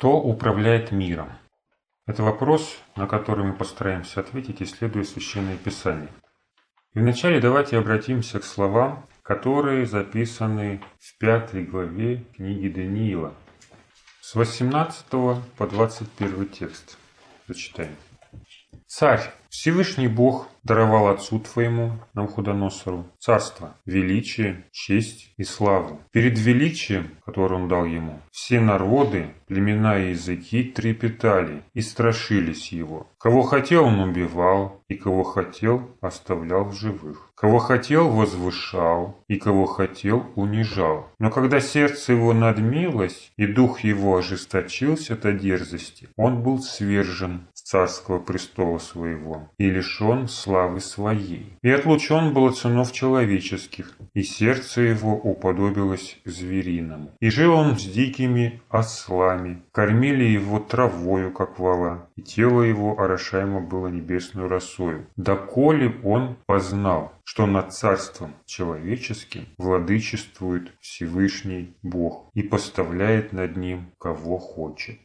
Кто управляет миром? Это вопрос, на который мы постараемся ответить, исследуя Священное Писание. И вначале давайте обратимся к словам, которые записаны в пятой главе книги Даниила. С 18 по 21 текст. Зачитаем. Царь, Всевышний Бог даровал отцу твоему, Навуходоносору, царство, величие, честь и славу. Перед величием, которое он дал ему, все народы, племена и языки трепетали и страшились его. Кого хотел, он убивал, и кого хотел, оставлял в живых. Кого хотел, возвышал, и кого хотел, унижал. Но когда сердце его надмилось, и дух его ожесточился до дерзости, он был свержен царского престола своего и лишен славы своей. И отлучен был от сынов человеческих, и сердце его уподобилось звериному. И жил он с дикими ослами, кормили его травою, как вала, и тело его орошаемо было небесную росою. Доколе он познал, что над царством человеческим владычествует Всевышний Бог и поставляет над ним кого хочет.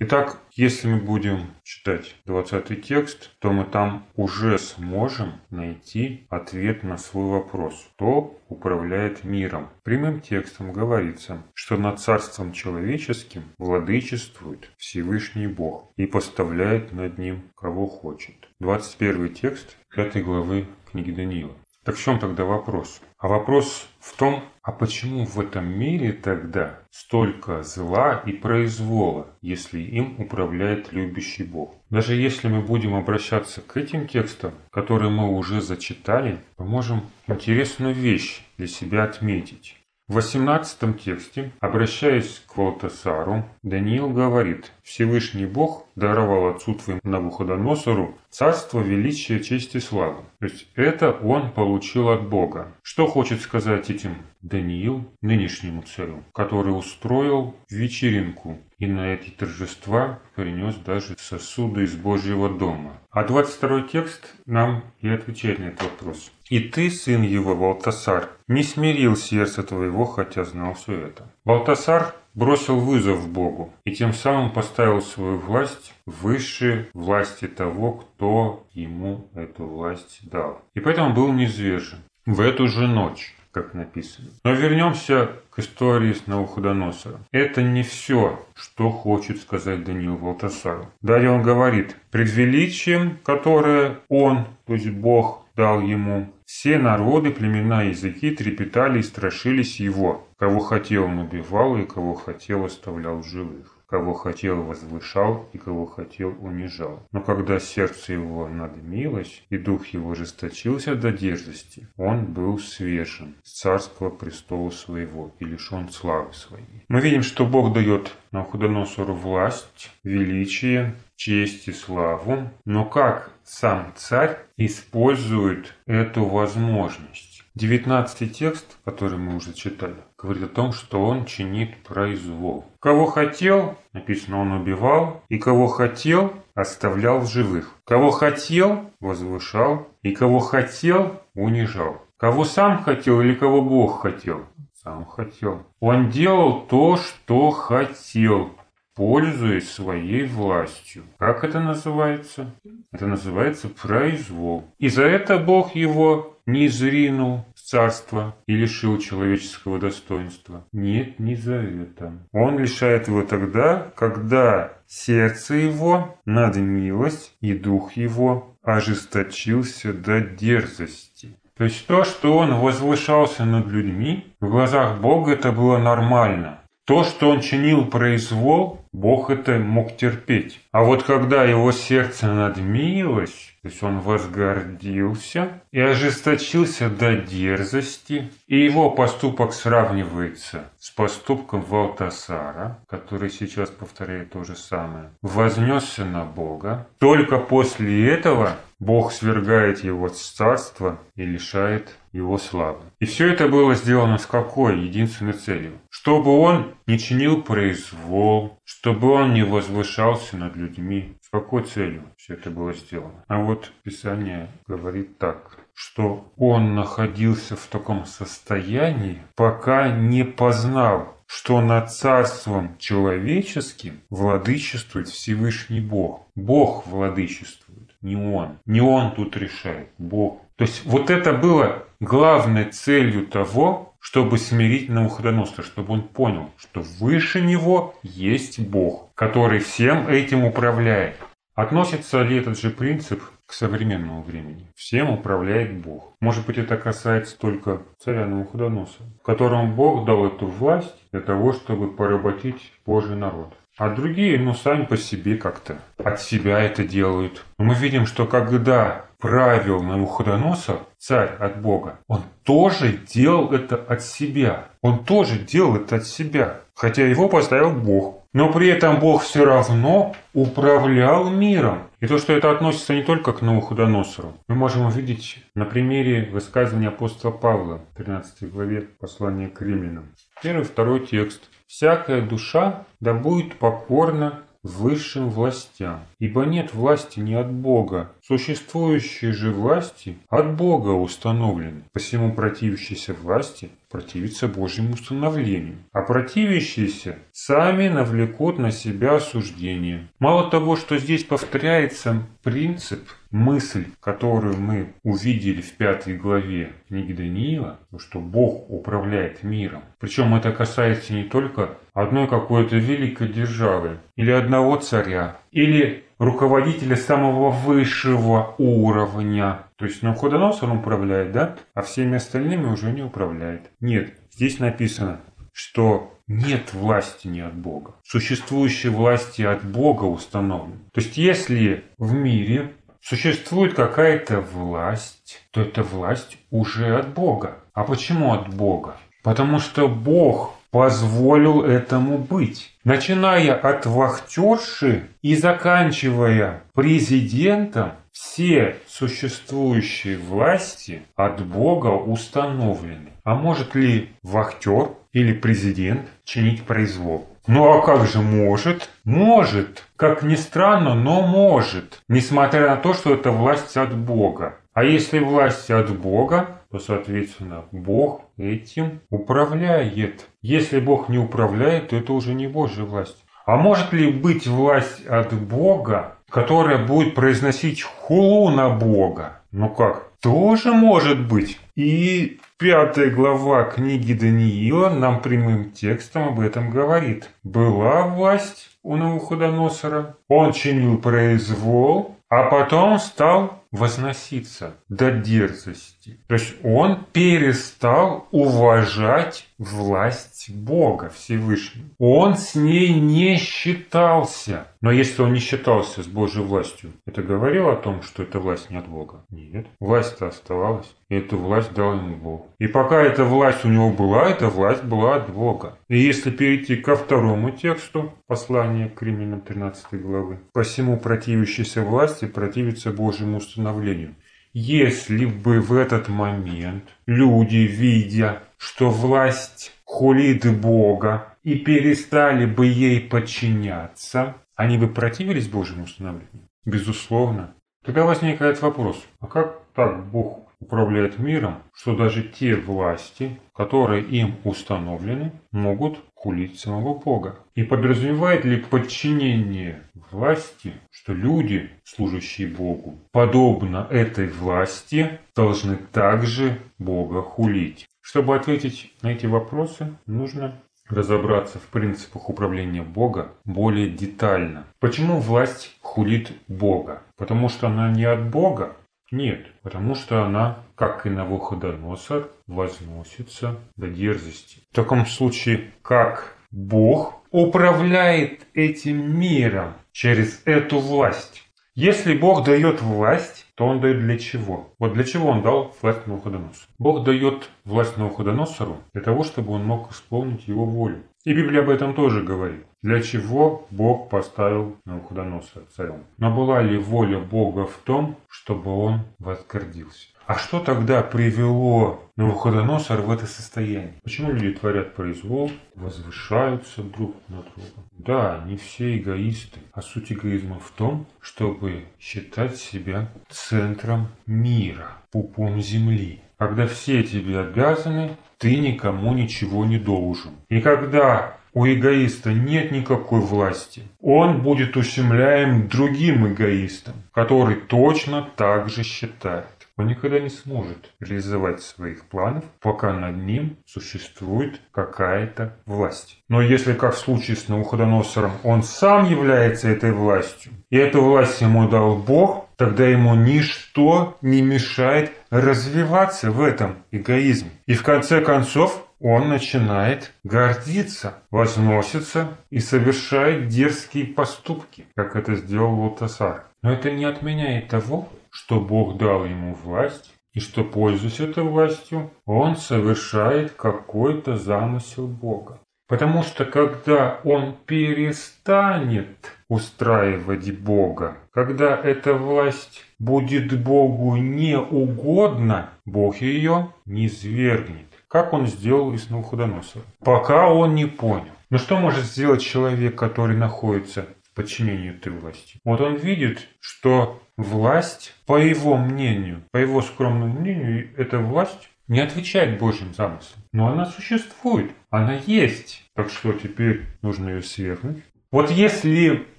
Итак, если мы будем читать 20 текст, то мы там уже сможем найти ответ на свой вопрос. Кто управляет миром? Прямым текстом говорится, что над царством человеческим владычествует Всевышний Бог и поставляет над ним кого хочет. 21 текст 5 главы книги Даниила. Так в чем тогда вопрос? А вопрос в том, а почему в этом мире тогда столько зла и произвола, если им управляет любящий Бог? Даже если мы будем обращаться к этим текстам, которые мы уже зачитали, мы можем интересную вещь для себя отметить. В 18 тексте, обращаясь к Валтасару, Даниил говорит, «Всевышний Бог даровал отцу твоему Навуходоносору царство, величие, честь и славу». То есть это он получил от Бога. Что хочет сказать этим Даниил нынешнему царю, который устроил вечеринку и на эти торжества принес даже сосуды из Божьего дома. А 22 текст нам и отвечает на этот вопрос. «И ты, сын его, Валтасар, не смирил сердце твоего, хотя знал все это». Валтасар бросил вызов Богу и тем самым поставил свою власть выше власти того, кто ему эту власть дал. И поэтому был низвержен в эту же ночь как написано. Но вернемся к истории с Навуходоносором. Это не все, что хочет сказать Даниил Валтасару. Далее он говорит, пред величием, которое он, то есть Бог, дал ему, все народы, племена языки трепетали и страшились его. Кого хотел он убивал, и кого хотел оставлял живых кого хотел возвышал и кого хотел унижал. Но когда сердце его надмилось и дух его жесточился до дерзости, он был свежен с царского престола своего и лишен славы своей. Мы видим, что Бог дает Навуходоносору власть, величие, честь и славу, но как сам царь использует эту возможность? 19 текст, который мы уже читали, говорит о том, что он чинит произвол. Кого хотел, написано, он убивал, и кого хотел, оставлял в живых. Кого хотел, возвышал, и кого хотел, унижал. Кого сам хотел или кого Бог хотел? Сам хотел. Он делал то, что хотел, пользуясь своей властью. Как это называется? Это называется произвол. И за это Бог его не зринул с царства и лишил человеческого достоинства. Нет, не за это. Он лишает его тогда, когда сердце его над милость и дух его ожесточился до дерзости. То есть то, что он возвышался над людьми, в глазах Бога это было нормально. То, что он чинил произвол, Бог это мог терпеть. А вот когда его сердце надмилось, то есть он возгордился и ожесточился до дерзости, и его поступок сравнивается с поступком Валтасара, который сейчас повторяет то же самое, вознесся на Бога. Только после этого Бог свергает его с царства и лишает его славы. И все это было сделано с какой единственной целью? Чтобы он не чинил произвол, чтобы он не возвышался над людьми. С какой целью все это было сделано? А вот Писание говорит так что он находился в таком состоянии, пока не познал что над царством человеческим владычествует Всевышний Бог. Бог владычествует, не он. Не он тут решает, Бог. То есть вот это было главной целью того, чтобы смирить Навуходоносора, чтобы он понял, что выше него есть Бог, который всем этим управляет. Относится ли этот же принцип к современному времени? Всем управляет Бог. Может быть, это касается только царя Навуходоносора, которому Бог дал эту власть для того, чтобы поработить Божий народ. А другие, ну, сами по себе как-то от себя это делают. Мы видим, что когда правил Навуходоносор, царь от Бога, он тоже делал это от себя. Он тоже делал это от себя, хотя его поставил Бог. Но при этом Бог все равно управлял миром. И то, что это относится не только к Навуходоносору, мы можем увидеть на примере высказывания апостола Павла в 13 главе послания к римлянам. Первый, второй текст. «Всякая душа да будет покорна высшим властям, ибо нет власти не от Бога. Существующие же власти от Бога установлены. Посему противящиеся власти противятся Божьему установлению, а противящиеся сами навлекут на себя осуждение. Мало того, что здесь повторяется принцип, мысль, которую мы увидели в пятой главе книги Даниила, что Бог управляет миром. Причем это касается не только одной какой-то великой державы, или одного царя, или руководителя самого высшего уровня. То есть Навуходоносор он управляет, да? А всеми остальными уже не управляет. Нет, здесь написано, что нет власти не от Бога. Существующие власти от Бога установлены. То есть если в мире существует какая-то власть, то эта власть уже от Бога. А почему от Бога? Потому что Бог позволил этому быть. Начиная от вахтерши и заканчивая президентом, все существующие власти от Бога установлены. А может ли вахтер или президент чинить произвол? Ну а как же может? Может. Как ни странно, но может. Несмотря на то, что это власть от Бога. А если власть от Бога, то, соответственно, Бог этим управляет. Если Бог не управляет, то это уже не Божья власть. А может ли быть власть от Бога, которая будет произносить хулу на Бога? Ну как? Тоже может быть. И пятая глава книги Даниила нам прямым текстом об этом говорит. Была власть у Навуходоносора, он чинил произвол, а потом стал возноситься до дерзости. То есть он перестал уважать власть Бога Всевышнего. Он с ней не считался. Но если он не считался с Божьей властью, это говорило о том, что эта власть не от Бога? Нет. Власть-то оставалась. И эту власть дал ему Бог. И пока эта власть у него была, эта власть была от Бога. И если перейти ко второму тексту послания к Римлянам 13 главы. «Посему противящийся власти противится Божьему установлению». Если бы в этот момент люди, видя, что власть хулит Бога и перестали бы ей подчиняться, они бы противились Божьему установлению? Безусловно. Тогда возникает вопрос, а как так Бог управляет миром, что даже те власти, которые им установлены, могут хулить самого Бога. И подразумевает ли подчинение власти, что люди, служащие Богу, подобно этой власти, должны также Бога хулить? Чтобы ответить на эти вопросы, нужно разобраться в принципах управления Бога более детально. Почему власть хулит Бога? Потому что она не от Бога? Нет, потому что она, как и Навуходоносор, возносится до дерзости. В таком случае, как Бог управляет этим миром через эту власть? Если Бог дает власть, то Он дает для чего? Вот для чего Он дал власть Навуходоносору? Бог дает власть Навуходоносору для того, чтобы он мог исполнить его волю. И Библия об этом тоже говорит. для чего Бог поставил Навуходоносора царем. Но была ли воля Бога в том, чтобы он возгордился? А что тогда привело Навуходоносор в это состояние? Почему люди творят произвол, возвышаются друг над другом? Да, не все эгоисты, а суть эгоизма в том, чтобы считать себя центром мира, пупом земли. Когда все тебе обязаны, ты никому ничего не должен. И когда у эгоиста нет никакой власти. Он будет ущемляем другим эгоистом, который точно так же считает он никогда не сможет реализовать своих планов, пока над ним существует какая-то власть. Но если, как в случае с Навуходоносором, он сам является этой властью, и эту власть ему дал Бог, тогда ему ничто не мешает развиваться в этом эгоизме. И в конце концов он начинает гордиться, возносится и совершает дерзкие поступки, как это сделал Лотосар. Но это не отменяет того, что Бог дал ему власть, и что, пользуясь этой властью, он совершает какой-то замысел Бога. Потому что когда он перестанет устраивать Бога, когда эта власть будет Богу не угодна, Бог ее не свергнет, как он сделал и с Навуходоносором. Пока он не понял. Но что может сделать человек, который находится в подчинении этой власти? Вот он видит, что Власть, по его мнению, по его скромному мнению, эта власть не отвечает Божьим замыслам. Но она существует, она есть. Так что теперь нужно ее свергнуть. Вот если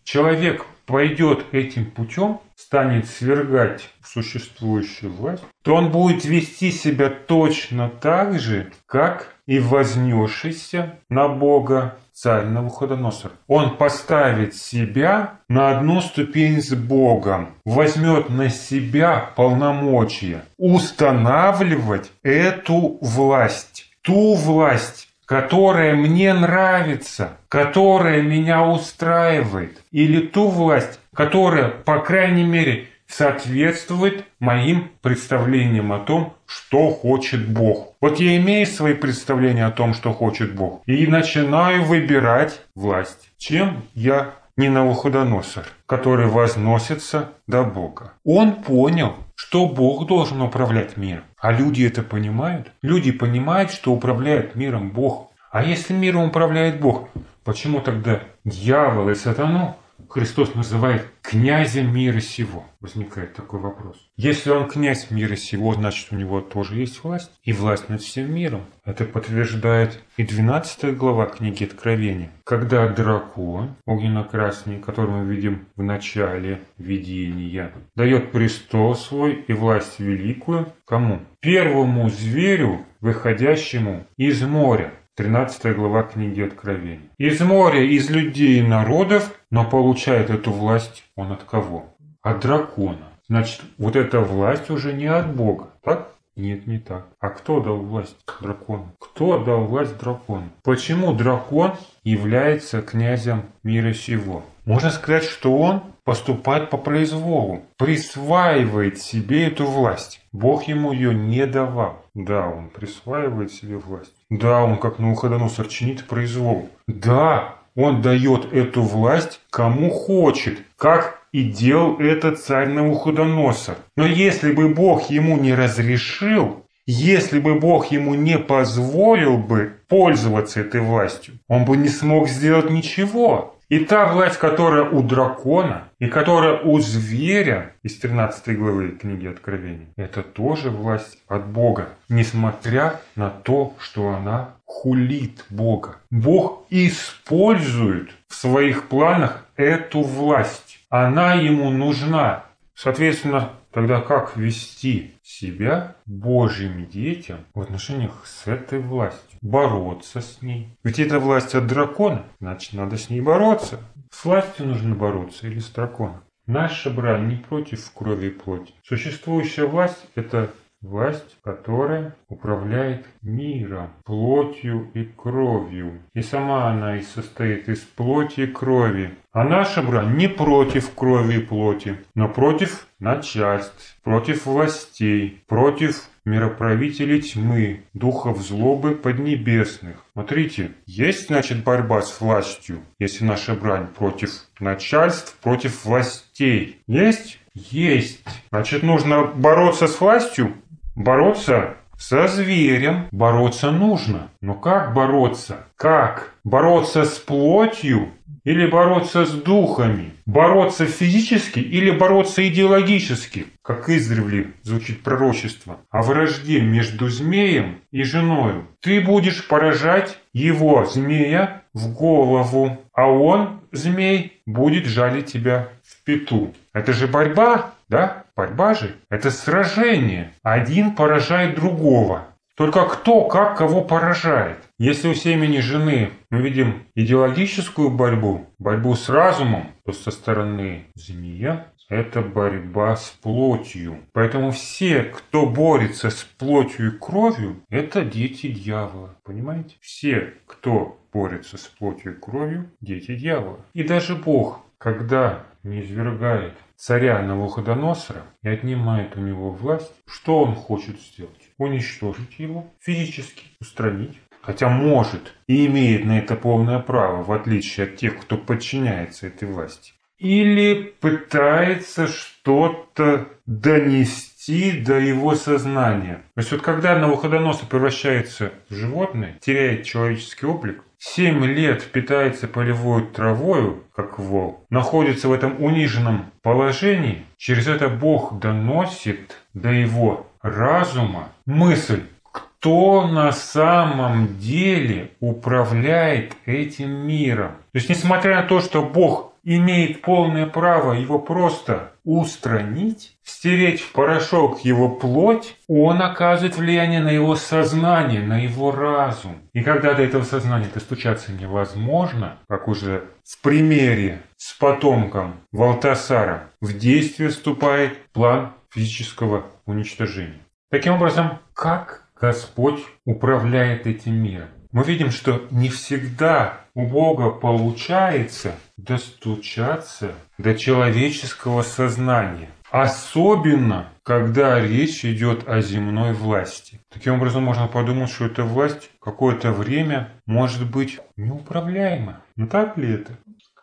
человек пойдет этим путем, станет свергать существующую власть, то он будет вести себя точно так же, как и вознесшийся на Бога царь Навуходоносор. Он поставит себя на одну ступень с Богом, возьмет на себя полномочия устанавливать эту власть, ту власть, которая мне нравится, которая меня устраивает, или ту власть, которая, по крайней мере, соответствует моим представлениям о том, что хочет Бог. Вот я имею свои представления о том, что хочет Бог, и начинаю выбирать власть. Чем я не Навуходоносор, который возносится до Бога. Он понял, что Бог должен управлять миром. А люди это понимают? Люди понимают, что управляет миром Бог. А если миром управляет Бог, почему тогда дьявол и сатану Христос называет князем мира сего. Возникает такой вопрос. Если он князь мира сего, значит у него тоже есть власть. И власть над всем миром. Это подтверждает и 12 глава книги Откровения. Когда дракон, огненно-красный, который мы видим в начале видения, дает престол свой и власть великую кому? Первому зверю, выходящему из моря. 13 глава книги Откровения. Из моря, из людей и народов, но получает эту власть он от кого? От дракона. Значит, вот эта власть уже не от Бога, так? Нет, не так. А кто дал власть дракону? Кто дал власть дракону? Почему дракон является князем мира сего? Можно сказать, что он поступает по произволу, присваивает себе эту власть. Бог ему ее не давал. Да, он присваивает себе власть. Да, он как Навуходоносор чинит произвол. Да, он дает эту власть кому хочет, как и делал это царь Навуходоносор. Но если бы Бог ему не разрешил, если бы Бог ему не позволил бы пользоваться этой властью, он бы не смог сделать ничего. И та власть, которая у дракона, и которая у зверя из 13 главы книги Откровения, это тоже власть от Бога, несмотря на то, что она хулит Бога. Бог использует в своих планах эту власть. Она ему нужна. Соответственно, тогда как вести себя Божьим детям в отношениях с этой властью? Бороться с ней. Ведь это власть от дракона, значит надо с ней бороться. С властью нужно бороться или с драконом? Наша брань не против крови и плоти. Существующая власть – это Власть, которая управляет миром, плотью и кровью. И сама она и состоит из плоти и крови. А наша брань не против крови и плоти, но против начальств, против властей, против мироправителей тьмы, духов злобы поднебесных. Смотрите, есть, значит, борьба с властью, если наша брань против начальств, против властей. Есть? Есть. Значит, нужно бороться с властью, бороться со зверем бороться нужно. Но как бороться? Как? Бороться с плотью или бороться с духами? Бороться физически или бороться идеологически? Как издревле звучит пророчество о вражде между змеем и женою. Ты будешь поражать его, змея, в голову, а он, змей, будет жалить тебя в пету. Это же борьба, да? Борьба же – это сражение. Один поражает другого. Только кто как кого поражает. Если у семени жены мы видим идеологическую борьбу, борьбу с разумом, то со стороны змея это борьба с плотью. Поэтому все, кто борется с плотью и кровью, это дети дьявола. Понимаете? Все, кто борется с плотью и кровью, дети дьявола. И даже Бог, когда не извергает царя Навуходоносора и отнимает у него власть, что он хочет сделать? Уничтожить его физически, устранить. Хотя может и имеет на это полное право, в отличие от тех, кто подчиняется этой власти. Или пытается что-то донести до его сознания. То есть вот когда Навуходоносор превращается в животное, теряет человеческий облик, Семь лет питается полевой травою, как вол, находится в этом униженном положении, через это Бог доносит до его разума мысль, кто на самом деле управляет этим миром. То есть, несмотря на то, что Бог имеет полное право его просто устранить, стереть в порошок его плоть, он оказывает влияние на его сознание, на его разум. И когда до этого сознания достучаться невозможно, как уже в примере с потомком Валтасара, в действие вступает план физического уничтожения. Таким образом, как Господь управляет этим миром? Мы видим, что не всегда у Бога получается достучаться до человеческого сознания. Особенно, когда речь идет о земной власти. Таким образом, можно подумать, что эта власть какое-то время может быть неуправляема. Но так ли это?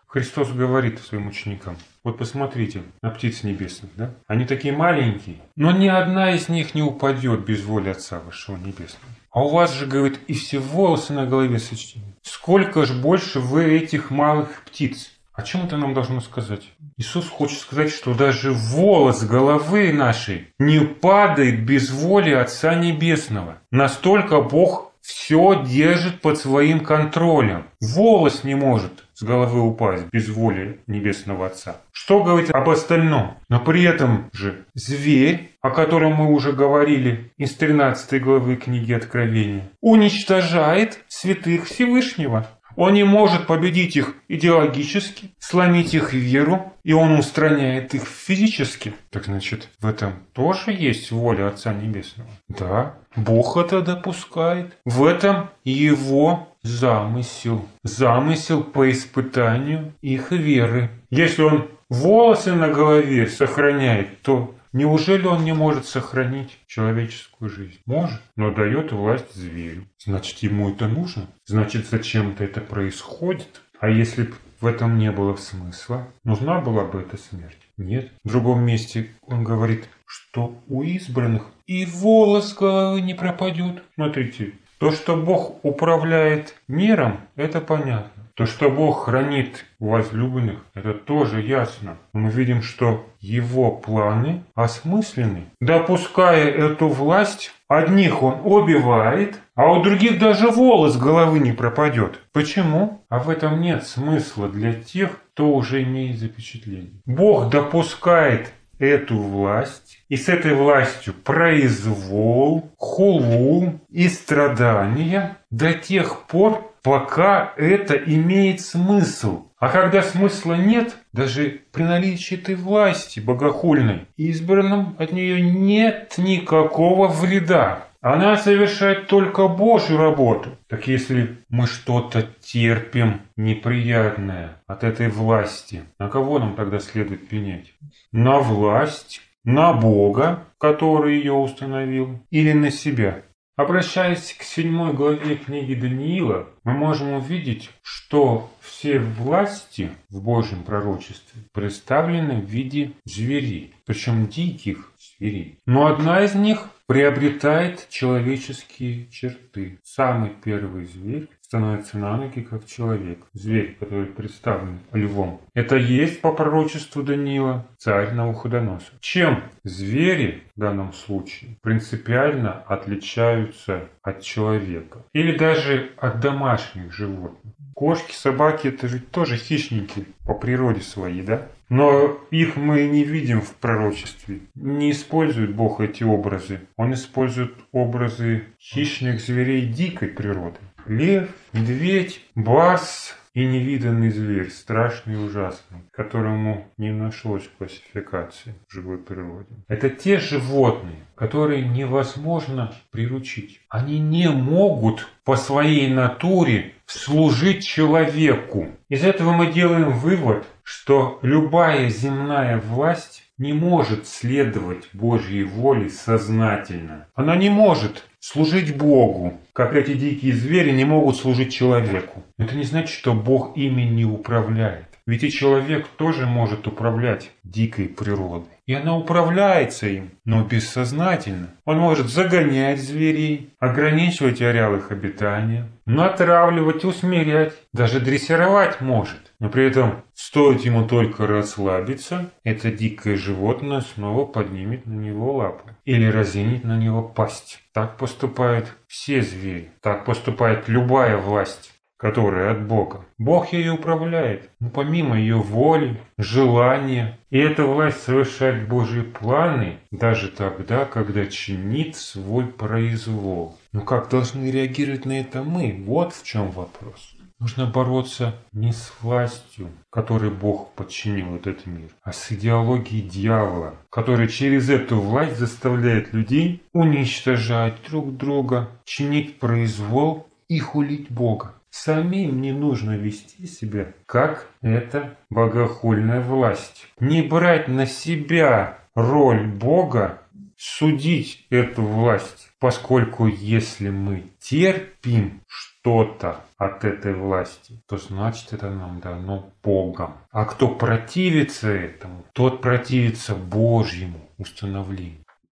Христос говорит своим ученикам, вот посмотрите на птиц небесных, да? Они такие маленькие, но ни одна из них не упадет без воли Отца Вашего Небесного. А у вас же, говорит, и все волосы на голове сочтены. Сколько ж больше вы этих малых птиц? О чем это нам должно сказать? Иисус хочет сказать, что даже волос головы нашей не падает без воли Отца Небесного. Настолько Бог все держит под своим контролем. Волос не может с головы упасть без воли Небесного Отца. Что говорить об остальном? Но при этом же зверь, о котором мы уже говорили из 13 главы книги Откровения, уничтожает святых Всевышнего. Он не может победить их идеологически, сломить их веру, и он устраняет их физически. Так значит, в этом тоже есть воля Отца Небесного? Да, Бог это допускает. В этом его замысел. Замысел по испытанию их веры. Если он волосы на голове сохраняет, то Неужели он не может сохранить человеческую жизнь? Может, но дает власть зверю. Значит, ему это нужно? Значит, зачем-то это происходит? А если бы в этом не было смысла, нужна была бы эта смерть? Нет. В другом месте он говорит, что у избранных и волос головы не пропадет. Смотрите, то, что Бог управляет миром, это понятно. То, что Бог хранит возлюбленных, это тоже ясно. Мы видим, что Его планы осмысленны. Допуская эту власть, одних Он убивает, а у других даже волос головы не пропадет. Почему? А в этом нет смысла для тех, кто уже имеет запечатление. Бог допускает эту власть, и с этой властью произвол, хулу и страдания до тех пор, пока это имеет смысл. А когда смысла нет, даже при наличии этой власти богохульной, избранным от нее нет никакого вреда. Она совершает только Божью работу. Так если мы что-то терпим неприятное от этой власти, на кого нам тогда следует пенять? На власть, на Бога, который ее установил, или на себя? Обращаясь к седьмой главе книги Даниила, мы можем увидеть, что все власти в Божьем пророчестве представлены в виде зверей, причем диких зверей. Но одна из них приобретает человеческие черты. Самый первый зверь становится на ноги как человек. Зверь, который представлен львом. Это есть по пророчеству Даниила царь Навуходоносор. Чем звери в данном случае принципиально отличаются от человека? Или даже от домашних животных? Кошки, собаки – это же тоже хищники по природе своей, да? Но их мы не видим в пророчестве. Не использует Бог эти образы. Он использует образы хищных зверей дикой природы лев, медведь, бас и невиданный зверь, страшный и ужасный, которому не нашлось классификации в живой природе. Это те животные, которые невозможно приручить. Они не могут по своей натуре служить человеку. Из этого мы делаем вывод, что любая земная власть не может следовать Божьей воле сознательно. Она не может служить Богу, как эти дикие звери не могут служить человеку. Это не значит, что Бог ими не управляет. Ведь и человек тоже может управлять дикой природой. И она управляется им, но бессознательно. Он может загонять зверей, ограничивать ареал их обитания, натравливать, усмирять, даже дрессировать может. Но при этом стоит ему только расслабиться, это дикое животное снова поднимет на него лапу или разинит на него пасть. Так поступают все звери, так поступает любая власть которая от Бога. Бог ее управляет, но помимо ее воли, желания. И эта власть совершает Божьи планы даже тогда, когда чинит свой произвол. Но как должны реагировать на это мы? Вот в чем вопрос. Нужно бороться не с властью, которой Бог подчинил этот мир, а с идеологией дьявола, который через эту власть заставляет людей уничтожать друг друга, чинить произвол и хулить Бога. Самим не нужно вести себя, как эта богохульная власть. Не брать на себя роль Бога, судить эту власть, поскольку если мы терпим что-то от этой власти, то значит это нам дано Богом. А кто противится этому, тот противится Божьему установлению.